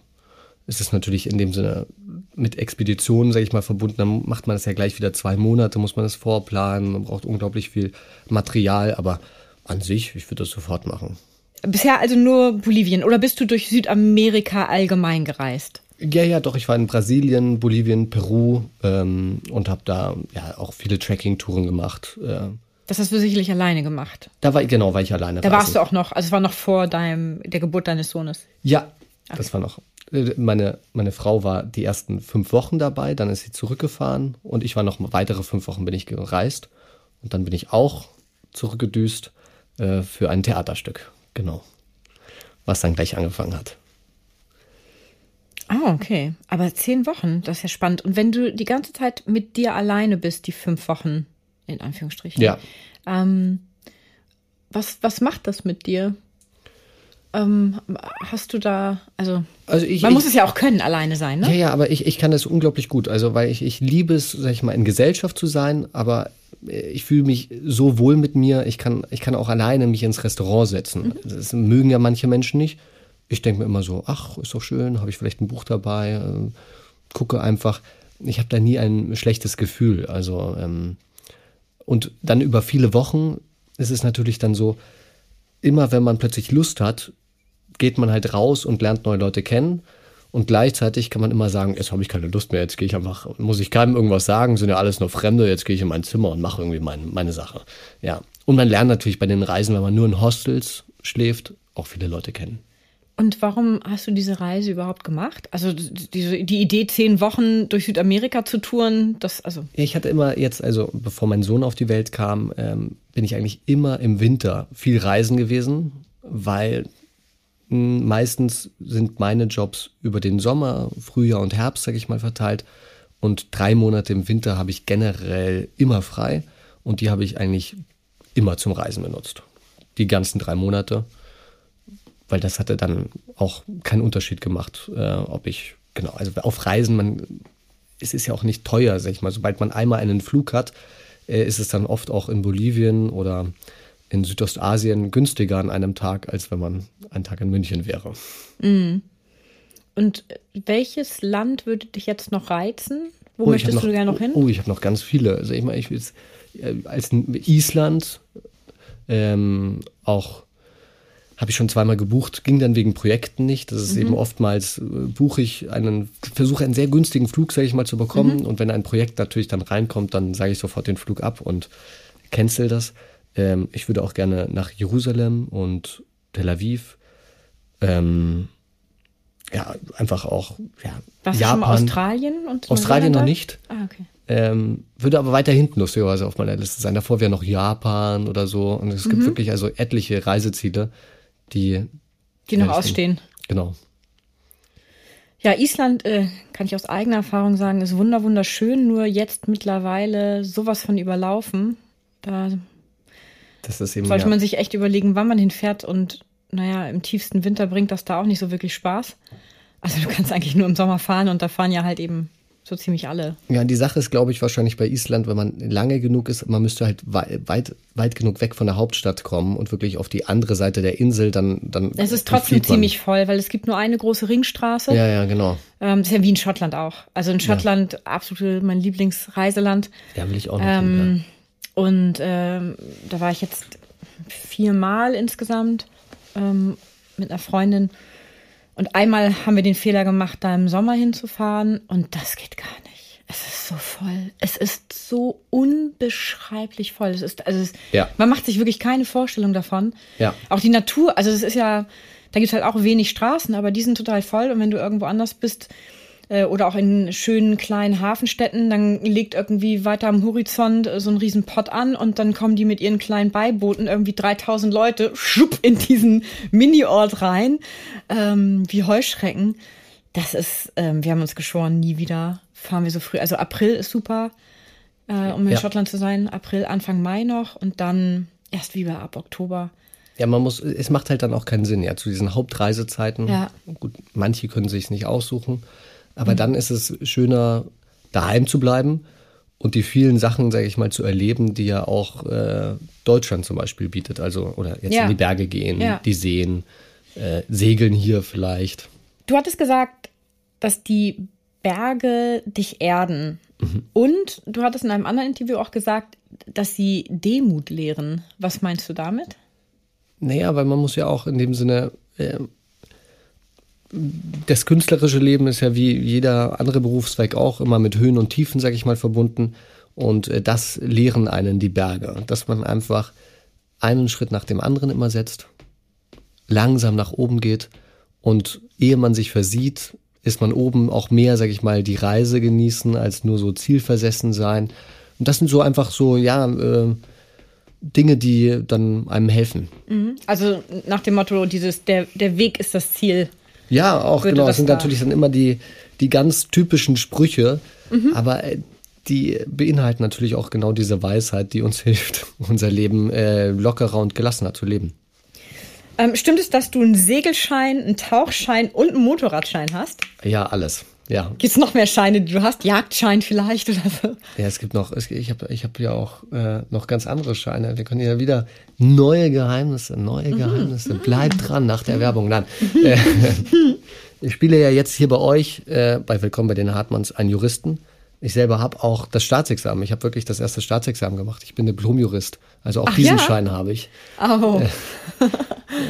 Es ist natürlich in dem Sinne mit Expeditionen, sage ich mal, verbunden. Dann macht man das ja gleich wieder zwei Monate, muss man das vorplanen. Man braucht unglaublich viel Material, aber an sich, ich würde das sofort machen. Bisher also nur Bolivien. Oder bist du durch Südamerika allgemein gereist? Ja, ja, doch, ich war in Brasilien, Bolivien, Peru ähm, und habe da ja auch viele Trekking-Touren gemacht. Äh, Das hast du sicherlich alleine gemacht. da war genau, war ich alleine. Da reisen. warst du auch noch, also es war noch vor deinem, der Geburt deines Sohnes. Ja, das war noch. äh, Meine, meine Frau war die ersten fünf Wochen dabei, dann ist sie zurückgefahren und ich war noch weitere fünf Wochen bin ich gereist und dann bin ich auch zurückgedüst äh, für ein Theaterstück, genau, was dann gleich angefangen hat. Ah, okay. Aber zehn Wochen, das ist ja spannend. Und wenn du die ganze Zeit mit dir alleine bist, die fünf Wochen, in Anführungsstrichen. Ja. Ähm, was, was macht das mit dir? Ähm, hast du da, also, Also ich, man ich, muss es ja auch können, alleine sein, ne? Ja, ja, aber ich, ich kann das unglaublich gut. Also, weil ich, ich liebe es, sag ich mal, in Gesellschaft zu sein, aber äh, ich fühle mich so wohl mit mir, ich kann, ich kann auch alleine mich ins Restaurant setzen. Das mögen ja manche Menschen nicht. Ich denke mir immer so, ach, ist doch schön, habe ich vielleicht ein Buch dabei, äh, gucke einfach. Ich habe da nie ein schlechtes Gefühl. Also, ähm, und dann über viele Wochen ist es natürlich dann so, immer wenn man plötzlich Lust hat, geht man halt raus und lernt neue Leute kennen. Und gleichzeitig kann man immer sagen, jetzt habe ich keine Lust mehr, jetzt gehe ich einfach, muss ich keinem irgendwas sagen, sind ja alles nur Fremde, jetzt gehe ich in mein Zimmer und mache irgendwie mein, meine Sache. Ja. Und man lernt natürlich bei den Reisen, wenn man nur in Hostels schläft, auch viele Leute kennen. Und warum hast du diese Reise überhaupt gemacht? Also diese, die Idee, zehn Wochen durch Südamerika zu touren, das, also, Ich hatte immer jetzt, also bevor mein Sohn auf die Welt kam, ähm, bin ich eigentlich immer im Winter viel reisen gewesen, weil mh, meistens sind meine Jobs über den Sommer, Frühjahr und Herbst, sag ich mal, verteilt. Und drei Monate im Winter habe ich generell immer frei und die habe ich eigentlich immer zum Reisen benutzt. Die ganzen drei Monate, weil das hatte dann auch keinen Unterschied gemacht, äh, ob ich, genau, also auf Reisen, man, es ist ja auch nicht teuer, sag ich mal. Sobald man einmal einen Flug hat, äh, ist es dann oft auch in Bolivien oder in Südostasien günstiger an einem Tag, als wenn man einen Tag in München wäre. Und welches Land würde dich jetzt noch reizen? Wo Oh, möchtest hab du noch, gerne noch hin? Oh, ich habe noch ganz viele. Also ich meine, ich will jetzt, äh, als Island ähm, auch habe ich schon zweimal gebucht, ging dann wegen Projekten nicht. Das ist eben oftmals, äh, buche ich einen, versuche einen sehr günstigen Flug, sage ich mal, zu bekommen. Und wenn ein Projekt natürlich dann reinkommt, dann sage ich sofort den Flug ab und cancel das. Ähm, ich würde auch gerne nach Jerusalem und Tel Aviv. Ähm, ja, einfach auch, ja, Warst du schon mal Australien? Und Australien noch nicht. Ah, okay. Ähm, würde aber weiter hinten lustigerweise auf meiner Liste sein. Davor wäre noch Japan oder so. Und es Mhm. gibt wirklich also etliche Reiseziele, die. Die noch ausstehen. Genau. Ja, Island, äh, kann ich aus eigener Erfahrung sagen, ist wunder wunderschön, nur jetzt mittlerweile sowas von überlaufen. Da Das ist eben. sollte ja, man sich echt überlegen, wann man hinfährt und naja, im tiefsten Winter bringt das da auch nicht so wirklich Spaß. Also du kannst eigentlich nur im Sommer fahren und da fahren ja halt eben so ziemlich alle. ja, die Sache ist, glaube ich, wahrscheinlich bei Island, wenn man lange genug ist, man müsste halt wei- weit, weit genug weg von der Hauptstadt kommen und wirklich auf die andere Seite der Insel, dann. dann Es ist trotzdem ziemlich voll, weil es gibt nur eine große Ringstraße. Ja, ja, genau. Ähm, das ist ja wie in Schottland auch. Also in Schottland absolut mein Lieblingsreiseland. Ja, will ich auch noch hin, Ähm, und ähm, da war ich jetzt viermal insgesamt ähm, mit einer Freundin. Und einmal haben wir den Fehler gemacht, da im Sommer hinzufahren. Und das geht gar nicht. Es ist so voll. Es ist so unbeschreiblich voll. Es ist, also es, Ja. man macht sich wirklich keine Vorstellung davon. Ja. Auch die Natur, also es ist ja, da gibt es halt auch wenig Straßen, aber die sind total voll. Und wenn du irgendwo anders bist, äh, oder auch in schönen kleinen Hafenstädten, dann liegt irgendwie weiter am Horizont äh, so ein riesen Pott an und dann kommen die mit ihren kleinen Beibooten irgendwie 3000 Leute schupp in diesen Mini-Ort rein, ähm, wie Heuschrecken. Das ist, ähm, wir haben uns geschworen, nie wieder fahren wir so früh. Also April ist super, äh, um in Ja. Schottland zu sein. April, Anfang Mai noch und dann erst wieder ab Oktober. Ja, man muss, es macht halt dann auch keinen Sinn, ja, zu diesen Hauptreisezeiten. Ja. Gut, manche können sich nicht aussuchen, aber dann ist es schöner, daheim zu bleiben und die vielen Sachen, sage ich mal, zu erleben, die ja auch äh, Deutschland zum Beispiel bietet. Also, oder jetzt Ja. in die Berge gehen, Ja. die Seen, äh, segeln hier vielleicht. Du hattest gesagt, dass die Berge dich erden. Und du hattest in einem anderen Interview auch gesagt, dass sie Demut lehren. Was meinst du damit? Naja, weil man muss ja auch in dem Sinne, äh, das künstlerische Leben ist ja wie jeder andere Berufszweig auch immer mit Höhen und Tiefen, sag ich mal, verbunden. Und äh, das lehren einen die Berge. Dass man einfach einen Schritt nach dem anderen immer setzt, langsam nach oben geht und ehe man sich versieht, ist man oben auch mehr, sag ich mal, die Reise genießen, als nur so zielversessen sein. Und das sind so einfach so, ja, äh, Dinge, die dann einem helfen. Also nach dem Motto, dieses, der, der Weg ist das Ziel. Ja, auch Würde genau. das sind da- natürlich dann immer die, die ganz typischen Sprüche, aber äh, die beinhalten natürlich auch genau diese Weisheit, die uns *laughs* hilft, unser Leben äh, lockerer und gelassener zu leben. Ähm, stimmt es, dass du einen Segelschein, einen Tauchschein und einen Motorradschein hast? Ja, alles. Ja. Gibt es noch mehr Scheine, die du hast? Jagdschein vielleicht oder so? Ja, es gibt noch, ich habe ich hab ja auch äh, noch ganz andere Scheine. Wir können ja wieder neue Geheimnisse, neue Geheimnisse. Bleibt dran nach der Werbung. Nein. Äh, *laughs* ich spiele ja jetzt hier bei euch, äh, bei Willkommen bei den Hartmanns, einen Juristen. Ich selber habe auch das Staatsexamen. Ich habe wirklich das erste Staatsexamen gemacht. Ich bin Diplomjurist. Also auch Ach diesen ja? Schein habe ich. Oh.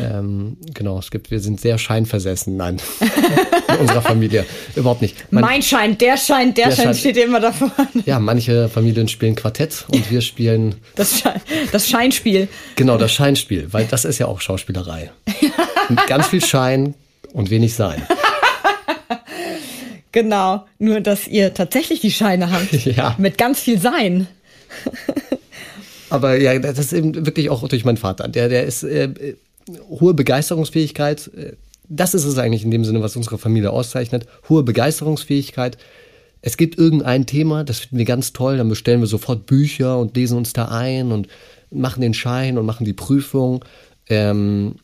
Ähm, genau, es gibt, wir sind sehr scheinversessen. Nein, *laughs* in unserer Familie überhaupt nicht. Mein- Mein Schein, der Schein, der, Der Schein Schein- steht immer davor. ja, manche Familien spielen Quartett und wir spielen Das, Schein, das Scheinspiel. Genau, das Scheinspiel, weil das ist ja auch Schauspielerei. *laughs* Mit ganz viel Schein und wenig Sein. Genau. Nur, dass ihr tatsächlich die Scheine habt. *laughs* Ja. Mit ganz viel Sein. Aber ja, das ist eben wirklich auch durch meinen Vater. Der, der ist äh, äh, hohe Begeisterungsfähigkeit. äh, Das ist es eigentlich in dem Sinne, was unsere Familie auszeichnet. Hohe Begeisterungsfähigkeit. Es gibt irgendein Thema, das finden wir ganz toll, dann bestellen wir sofort Bücher und lesen uns da ein und machen den Schein und machen die Prüfung. Ähm,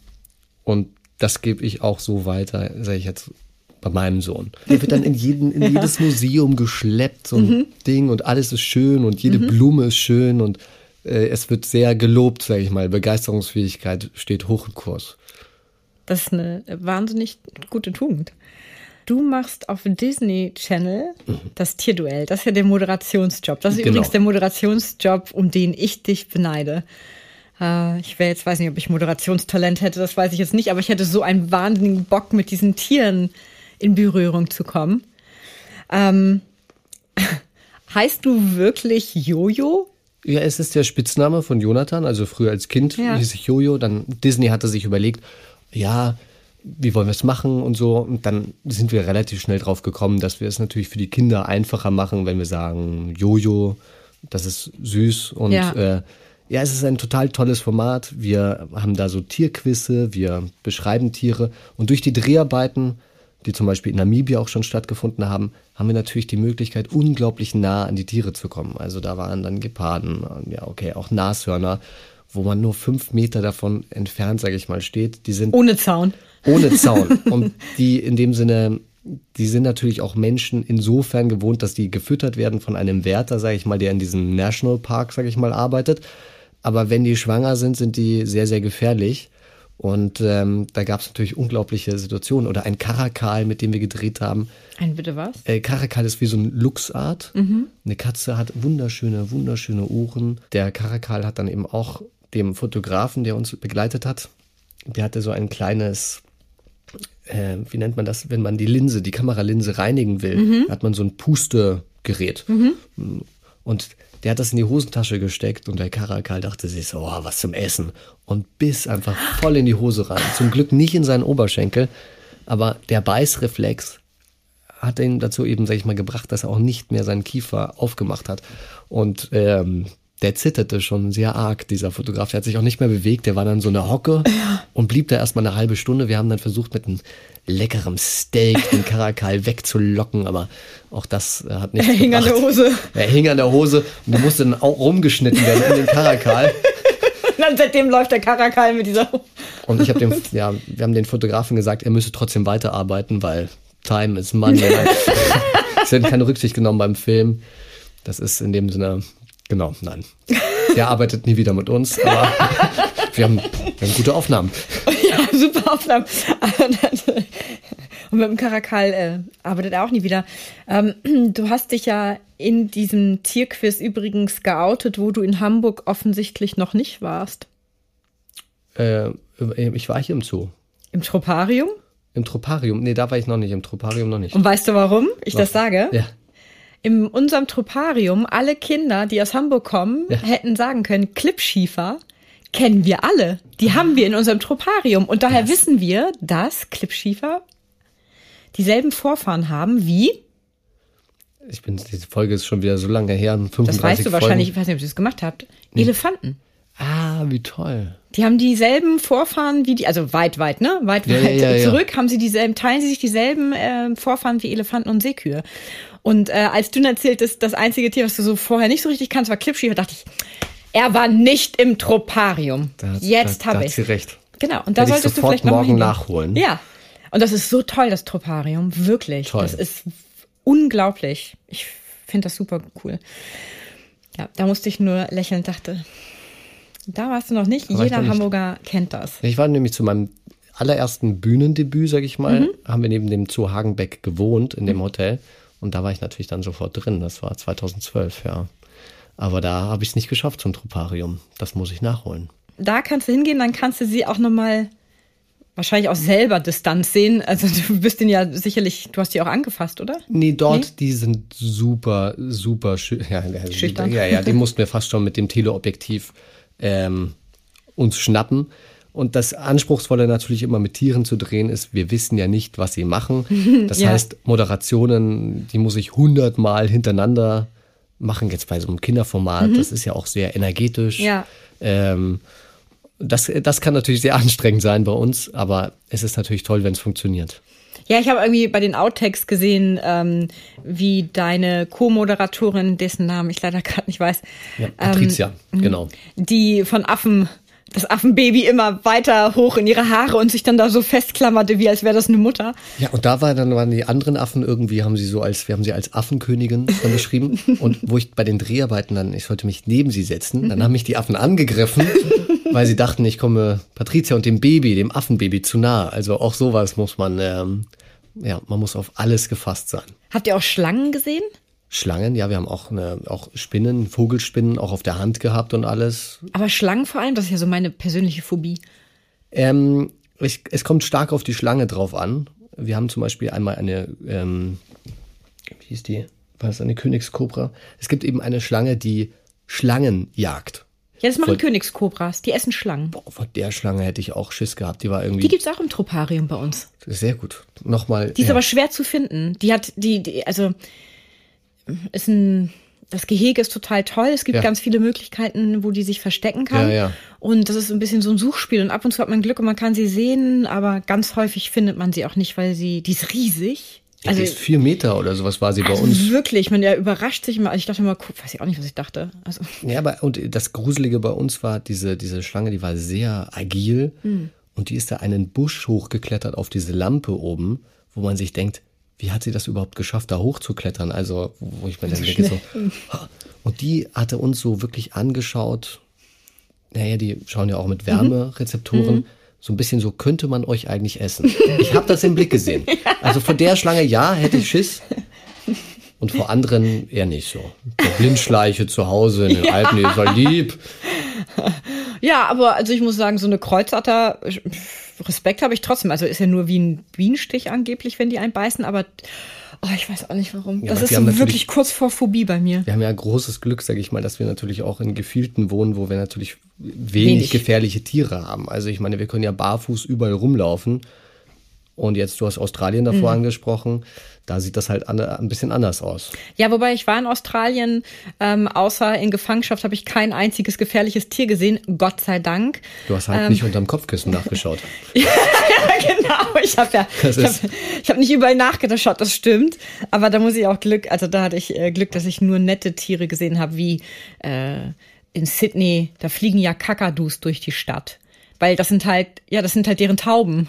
und das gebe ich auch so weiter, sage ich jetzt bei meinem Sohn. Der wird dann in, jeden, in *laughs* jedes Museum geschleppt, so ein Ding und alles ist schön und jede Blume ist schön und äh, es wird sehr gelobt, sage ich mal. Begeisterungsfähigkeit steht hoch im Kurs. Das ist eine wahnsinnig gute Tugend. Du machst auf Disney Channel das Tierduell. Das ist ja der Moderationsjob. Das ist Genau. übrigens der Moderationsjob, um den ich dich beneide. Äh, ich wäre jetzt, weiß nicht, ob ich Moderationstalent hätte, das weiß ich jetzt nicht, aber ich hätte so einen wahnsinnigen Bock, mit diesen Tieren in Berührung zu kommen. Ähm, *laughs* heißt du wirklich Jojo? Ja, es ist der Spitzname von Jonathan. Also früher als Kind Ja. hieß ich Jojo. Dann Disney hatte sich überlegt, ja, wie wollen wir es machen und so. Und dann sind wir relativ schnell drauf gekommen, dass wir es natürlich für die Kinder einfacher machen, wenn wir sagen Jojo, das ist süß und Ja. äh, ja, es ist ein total tolles Format. Wir haben da so Tierquizze, wir beschreiben Tiere und durch die Dreharbeiten, die zum Beispiel in Namibia auch schon stattgefunden haben, haben wir natürlich die Möglichkeit, unglaublich nah an die Tiere zu kommen. Also da waren dann Geparden, ja okay, auch Nashörner, wo man nur fünf Meter davon entfernt, sage ich mal, steht. Die sind Ohne Zaun. ohne Zaun. *laughs* Und die in dem Sinne, die sind natürlich auch Menschen insofern gewohnt, dass die gefüttert werden von einem Wärter, sage ich mal, der in diesem Nationalpark, sage ich mal, arbeitet. Aber wenn die schwanger sind, sind die sehr, sehr gefährlich. Und ähm, da gab es natürlich unglaubliche Situationen. Oder ein Karakal, mit dem wir gedreht haben. Ein bitte was? Äh, Karakal ist wie so ein Luchsart. Eine Katze hat wunderschöne, wunderschöne Ohren. Der Karakal hat dann eben auch dem Fotografen, der uns begleitet hat, der hatte so ein kleines, äh, wie nennt man das, wenn man die Linse, die Kameralinse reinigen will, hat man so ein Pustegerät. Und der hat das in die Hosentasche gesteckt und der Karakal dachte sich so, oh, was zum Essen. Und biss einfach voll in die Hose rein. Zum Glück nicht in seinen Oberschenkel, aber der Beißreflex hat ihn dazu eben, sag ich mal, gebracht, dass er auch nicht mehr seinen Kiefer aufgemacht hat. Und ähm, der zitterte schon sehr arg, dieser Fotograf. Der hat sich auch nicht mehr bewegt. Der war dann so eine Hocke und blieb da erstmal eine halbe Stunde. Wir haben dann versucht, mit einem leckerem Steak den Karakal *laughs* wegzulocken, aber auch das äh, hat nicht Er hing an der Hose. Er hing an der Hose und musste dann auch rumgeschnitten werden in den Karakal. *laughs* Und dann seitdem läuft der Karakal mit dieser. *laughs* Und ich habe dem, ja, wir haben den Fotografen gesagt, er müsse trotzdem weiterarbeiten, weil Time is money. es wird keine Rücksicht genommen beim Film. Das ist in dem Sinne, genau, nein. Der arbeitet nie wieder mit uns, aber *laughs* wir haben, wir haben gute Aufnahmen. *laughs* Ja, super Aufnahmen. Und mit dem Karakal äh, arbeitet er auch nie wieder. Ähm, du hast dich ja in diesem Tierquiz übrigens geoutet, wo du in Hamburg offensichtlich noch nicht warst. Äh, ich war hier im Zoo. Im Troparium. Im Troparium. Nee, da war ich noch nicht. Im Troparium noch nicht. Und weißt du, warum ich das sage? Ja. In unserem Troparium, alle Kinder, die aus Hamburg kommen, Ja. hätten sagen können, Klippschiefer kennen wir alle. Die haben wir in unserem Troparium. Und daher wissen wir, dass Klippschiefer dieselben Vorfahren haben wie, Ich bin, diese Folge ist schon wieder so lange her. 35 das weißt du Folgen. wahrscheinlich, ich weiß nicht, ob ihr das gemacht habt, Elefanten. Ah, wie toll. Die haben dieselben Vorfahren wie die, also weit, weit, ne? Weit, Ja, weit ja, ja, zurück haben sie dieselben, teilen sie sich dieselben äh, Vorfahren wie Elefanten und Seekühe. Und äh, als du erzähltest, das einzige Tier, was du so vorher nicht so richtig kannst, war Klippschiefer, dachte ich, er war nicht im Troparium. Da Jetzt da, habe da ich. hat sie recht. Genau. Und da ich solltest du vielleicht noch mal nachholen. Ja. Und das ist so toll, das Troparium. Wirklich. Toll. Das ist unglaublich. Ich finde das super cool. Ja, da musste ich nur lächeln, dachte, da warst du noch nicht. war Jeder nicht. Hamburger kennt das. Ich war nämlich zu meinem allerersten Bühnendebüt, sag ich mal, Mhm. haben wir neben dem Zoo Hagenbeck gewohnt in dem Hotel. Und da war ich natürlich dann sofort drin. Das war 2012, ja. Aber da habe ich es nicht geschafft zum Troparium. Das muss ich nachholen. da kannst du hingehen, dann kannst du sie auch nochmal wahrscheinlich auch selber Distanz sehen. Also *laughs* du bist den ja sicherlich, du hast die auch angefasst, oder? Nee, dort, die sind super, super schü *laughs* ja, Schüchtern. Ja, ja, die mussten wir fast schon mit dem Teleobjektiv ähm, uns schnappen. Und das Anspruchsvolle natürlich immer mit Tieren zu drehen ist, wir wissen ja nicht, was sie machen. *laughs* Das Ja. heißt, Moderationen, die muss ich hundertmal hintereinander machen, jetzt bei so einem Kinderformat. Das ist ja auch sehr energetisch. Mhm. Ja. Ähm, das, das kann natürlich sehr anstrengend sein bei uns, aber es ist natürlich toll, wenn es funktioniert. Ja, ich habe irgendwie bei den Outtakes gesehen, ähm, wie deine Co-Moderatorin, dessen Namen ich leider gerade nicht weiß, Ja, Patricia, ähm, genau. die von Affen das Affenbaby immer weiter hoch in ihre Haare und sich dann da so festklammerte, wie als wäre das eine Mutter. Ja, und da war dann waren die anderen Affen irgendwie, haben sie so als, wir haben sie als Affenkönigin dann beschrieben. *laughs* und wo ich bei den Dreharbeiten dann, ich sollte mich neben sie setzen, dann haben mich die Affen angegriffen, *laughs* weil sie dachten, ich komme Patricia und dem Baby, dem Affenbaby zu nahe. Also auch sowas muss man, ähm, ja, man muss auf alles gefasst sein. Habt ihr auch Schlangen gesehen? Schlangen, ja, wir haben auch, eine, auch Spinnen, Vogelspinnen auch auf der Hand gehabt und alles. Aber Schlangen vor allem, das ist ja so meine persönliche Phobie. Ähm, ich, es kommt stark auf die Schlange drauf an. Wir haben zum Beispiel einmal eine, ähm, wie hieß die? War das eine Königskobra? Es gibt eben eine Schlange, die Schlangen jagt. Ja, das machen Königskobras, die essen Schlangen. Boah, vor der Schlange hätte ich auch Schiss gehabt. Die war Die irgendwie gibt's auch im Troparium bei uns. sehr gut. Nochmal. Die ist ja. aber schwer zu finden. Die hat, die, die also ist ein, das Gehege ist total toll. Es gibt Ja. ganz viele Möglichkeiten, wo die sich verstecken kann. Ja, ja. Und das ist ein bisschen so ein Suchspiel. Und ab und zu hat man Glück und man kann sie sehen, aber ganz häufig findet man sie auch nicht, weil sie, die ist riesig. Also, vier Meter oder sowas war sie bei also uns. wirklich, man ja überrascht sich immer. Also ich dachte immer, guck, weiß ich auch nicht, was ich dachte. Also Ja, aber und das Gruselige bei uns war, diese, diese Schlange, die war sehr agil Hm. und die ist da einen Busch hochgeklettert auf diese Lampe oben, wo man sich denkt, wie hat sie das überhaupt geschafft, da hochzuklettern? Also, wo ich mir dann denke, so. *laughs* Und die hatte uns so wirklich angeschaut. Naja, die schauen ja auch mit Wärmerezeptoren. So ein bisschen so, könnte man euch eigentlich essen? *laughs* Ich habe das im Blick gesehen. Also vor der Schlange, ja, hätte ich Schiss. Und vor anderen eher nicht so. Der Blindschleiche zu Hause in den *laughs* Alpen, die ist ja lieb. Ja, aber also ich muss sagen, so eine Kreuzotter, Respekt habe ich trotzdem. Also ist ja nur wie ein Bienenstich angeblich, wenn die einen beißen, aber oh, ich weiß auch nicht warum. Ja, das ist wir so wirklich kurz vor Phobie bei mir. Wir haben ja großes Glück, sage ich mal, dass wir natürlich auch in Gefilden wohnen, wo wir natürlich wenig, Wenig. gefährliche Tiere haben. Also ich meine, wir können ja barfuß überall rumlaufen. Und jetzt, du hast Australien davor angesprochen, da sieht das halt an, ein bisschen anders aus. Ja, wobei ich war in Australien, ähm, außer in Gefangenschaft habe ich kein einziges gefährliches Tier gesehen, Gott sei Dank. Du hast halt nicht unterm Kopfkissen nachgeschaut. *laughs* Ja, genau. Ich habe ja, Das ich ist- habe ich hab nicht überall nachgeschaut, das stimmt. Aber da muss ich auch Glück, also da hatte ich äh, Glück, dass ich nur nette Tiere gesehen habe, wie äh, in Sydney, da fliegen ja Kakadus durch die Stadt. Weil das sind halt, ja, das sind halt deren Tauben.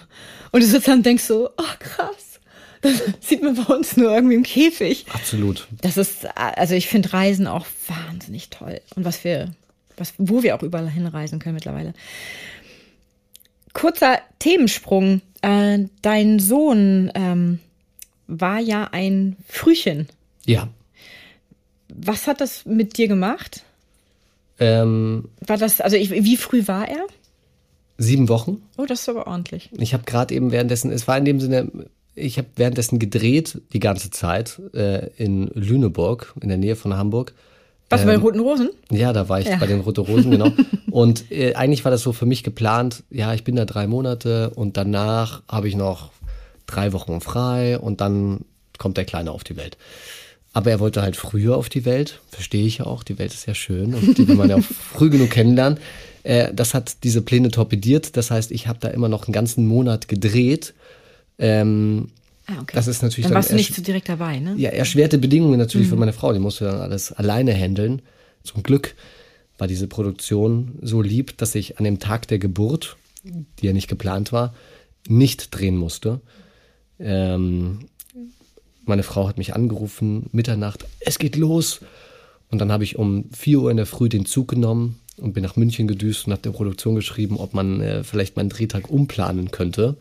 Und du sitzt dann und denkst so, oh krass, das *laughs* sieht man bei uns nur irgendwie im Käfig. Absolut. Das ist, also ich finde Reisen auch wahnsinnig toll. Und was wir, was, wo wir auch überall hinreisen können mittlerweile. Kurzer Themensprung. Äh, dein Sohn ähm, war ja ein Frühchen. Ja. Was hat das mit dir gemacht? Ähm, War das, also ich, wie früh war er? Sieben Wochen. Oh, das ist aber ordentlich. Ich habe gerade eben währenddessen, es war in dem Sinne, ich habe währenddessen gedreht die ganze Zeit äh, in Lüneburg, in der Nähe von Hamburg. Was bei den Roten Rosen? Ja, da war ich Ja. bei den Rote Rosen, genau. *laughs* Und äh, eigentlich war das so für mich geplant, ja, ich bin da drei Monate und danach habe ich noch drei Wochen frei und dann kommt der Kleine auf die Welt. Aber er wollte halt früher auf die Welt, verstehe ich ja auch, die Welt ist ja schön und die will man ja *laughs* auch früh genug kennenlernen. Äh, das hat diese Pläne torpediert, das heißt, ich habe da immer noch einen ganzen Monat gedreht. Ähm, Ah, okay. Das ist natürlich Dann dann warst du nicht so direkt dabei, ne? ja, erschwerte Bedingungen natürlich für meine Frau. Die musste dann alles alleine handeln. Zum Glück war diese Produktion so lieb, dass ich an dem Tag der Geburt, die ja nicht geplant war, nicht drehen musste. Ähm, meine Frau hat mich angerufen, Mitternacht, es geht los. Und dann habe ich um 4 Uhr in der Früh den Zug genommen und bin nach München gedüst und habe der Produktion geschrieben, ob man äh, vielleicht meinen Drehtag umplanen könnte.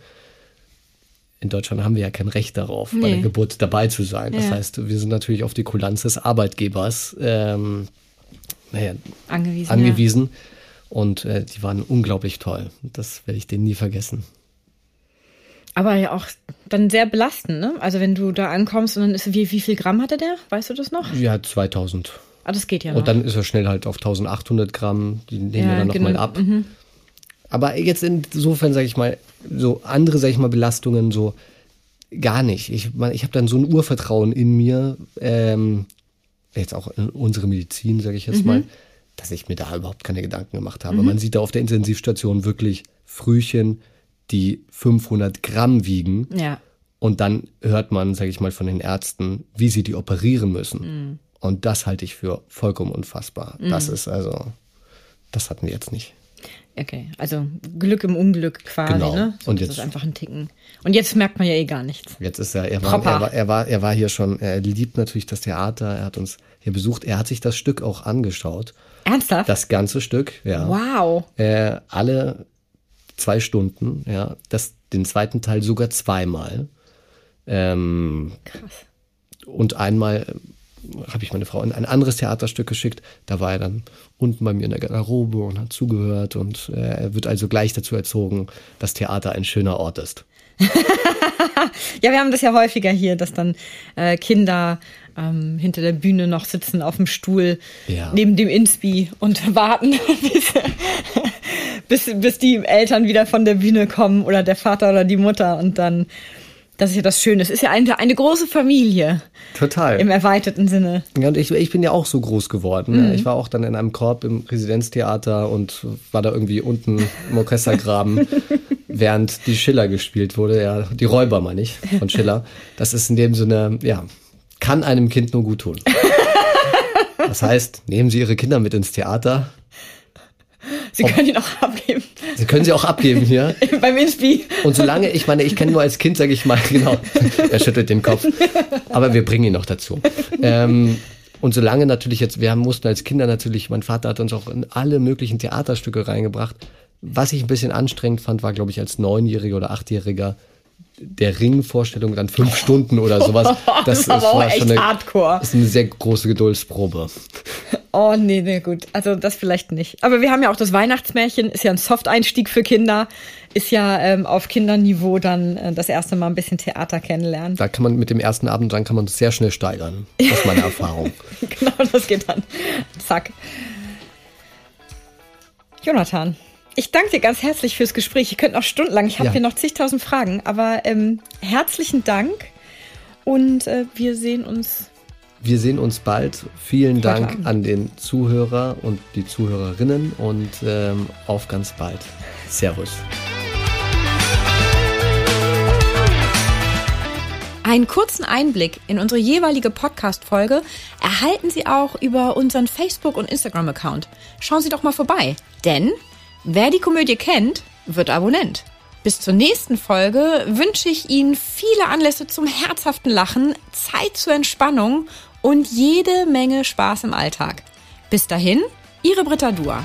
In Deutschland haben wir ja kein Recht darauf, bei Nee. der Geburt dabei zu sein. Das Ja. heißt, wir sind natürlich auf die Kulanz des Arbeitgebers ähm, naja, Angewiesen. angewiesen. Und äh, die waren unglaublich toll. Das werde ich denen nie vergessen. Aber ja auch dann sehr belastend, ne? Also wenn du da ankommst und dann ist, wie, wie viel Gramm hatte der? Weißt du das noch? Ja, 2000. Ah, das geht ja noch. Und dann ist er schnell halt auf 1800 Gramm. Die nehmen Ja, wir dann nochmal genau. ab. Aber jetzt insofern, sage ich mal, so andere, sage ich mal, Belastungen so gar nicht. Ich, ich habe dann so ein Urvertrauen in mir, ähm, jetzt auch in unsere Medizin, sage ich jetzt mal, dass ich mir da überhaupt keine Gedanken gemacht habe. Man sieht da auf der Intensivstation wirklich Frühchen, die 500 Gramm wiegen. ja. Und dann hört man, sage ich mal, von den Ärzten, wie sie die operieren müssen. Mhm. Und das halte ich für vollkommen unfassbar. Das ist also, das hatten wir jetzt nicht. Okay, also Glück im Unglück quasi, Genau. ne? So, Und das jetzt- ist einfach ein Ticken. Und jetzt merkt man ja eh gar nichts. Jetzt ist er, er war, er war, er war, er war hier schon, er liebt natürlich das Theater, er hat uns hier besucht, er hat sich das Stück auch angeschaut. Ernsthaft? Das ganze Stück, ja. wow. Äh, alle zwei Stunden, ja. Das, den zweiten Teil sogar zweimal. Ähm, Krass. und einmal habe ich meine Frau in ein anderes Theaterstück geschickt. Da war er dann unten bei mir in der Garderobe und hat zugehört und äh, er wird also gleich dazu erzogen, dass Theater ein schöner Ort ist. *laughs* Ja, wir haben das ja häufiger hier, dass dann äh, Kinder ähm, hinter der Bühne noch sitzen auf dem Stuhl Ja. neben dem Inspi und *laughs* warten, bis, bis, bis die Eltern wieder von der Bühne kommen oder der Vater oder die Mutter und dann, das ist ja das Schöne. Es ist ja eine, eine große Familie Total. im erweiterten Sinne. Ja, und ich, ich bin ja auch so groß geworden. Mhm. Ja. Ich war auch dann in einem Korb im Residenztheater und war da irgendwie unten im Orchestergraben, *laughs* während die Schiller gespielt wurde. Ja, die Räuber meine ich, von Schiller. Das ist in dem Sinne, ja, kann einem Kind nur gut tun. *laughs* Das heißt, nehmen Sie Ihre Kinder mit ins Theater. Sie können ihn auch abgeben. Sie können sie auch abgeben hier. *laughs* Beim Inspi. Und solange, ich meine, ich kenne nur als Kind, sage ich mal, *laughs* genau, er schüttelt den Kopf. Aber wir bringen ihn noch dazu. Ähm, und solange natürlich jetzt, wir haben- mussten als Kinder natürlich, mein Vater hat uns auch in alle möglichen Theaterstücke reingebracht. Was ich ein bisschen anstrengend fand, war, glaube ich, als Neunjähriger oder Achtjähriger der Ringvorstellung dann fünf Stunden oder sowas. *laughs* Das war aber auch echt eine, hardcore. ist eine sehr große Geduldsprobe. Oh, nee, nee, gut. Also das vielleicht nicht. Aber wir haben ja auch das Weihnachtsmärchen, ist ja ein Soft-Einstieg für Kinder, ist ja ähm, auf Kinderniveau dann äh, das erste Mal ein bisschen Theater kennenlernen. Da kann man mit dem ersten Abend, dann kann man sehr schnell steigern. Das ist meine *laughs* Erfahrung. genau, das geht dann. Zack. Jonathan, ich danke dir ganz herzlich fürs Gespräch. Ich könnte noch stundenlang, ich habe Ja. hier noch zigtausend Fragen, aber ähm, herzlichen Dank und äh, wir sehen uns. Wir sehen uns bald. Vielen Dank an den Zuhörer und die Zuhörerinnen und ähm, auf ganz bald. Servus. Einen kurzen Einblick in unsere jeweilige Podcast-Folge erhalten Sie auch über unseren Facebook- und Instagram-Account. Schauen Sie doch mal vorbei, denn wer die Komödie kennt, wird Abonnent. Bis zur nächsten Folge wünsche ich Ihnen viele Anlässe zum herzhaften Lachen, Zeit zur Entspannung und jede Menge Spaß im Alltag. Bis dahin, Ihre Britta Dua.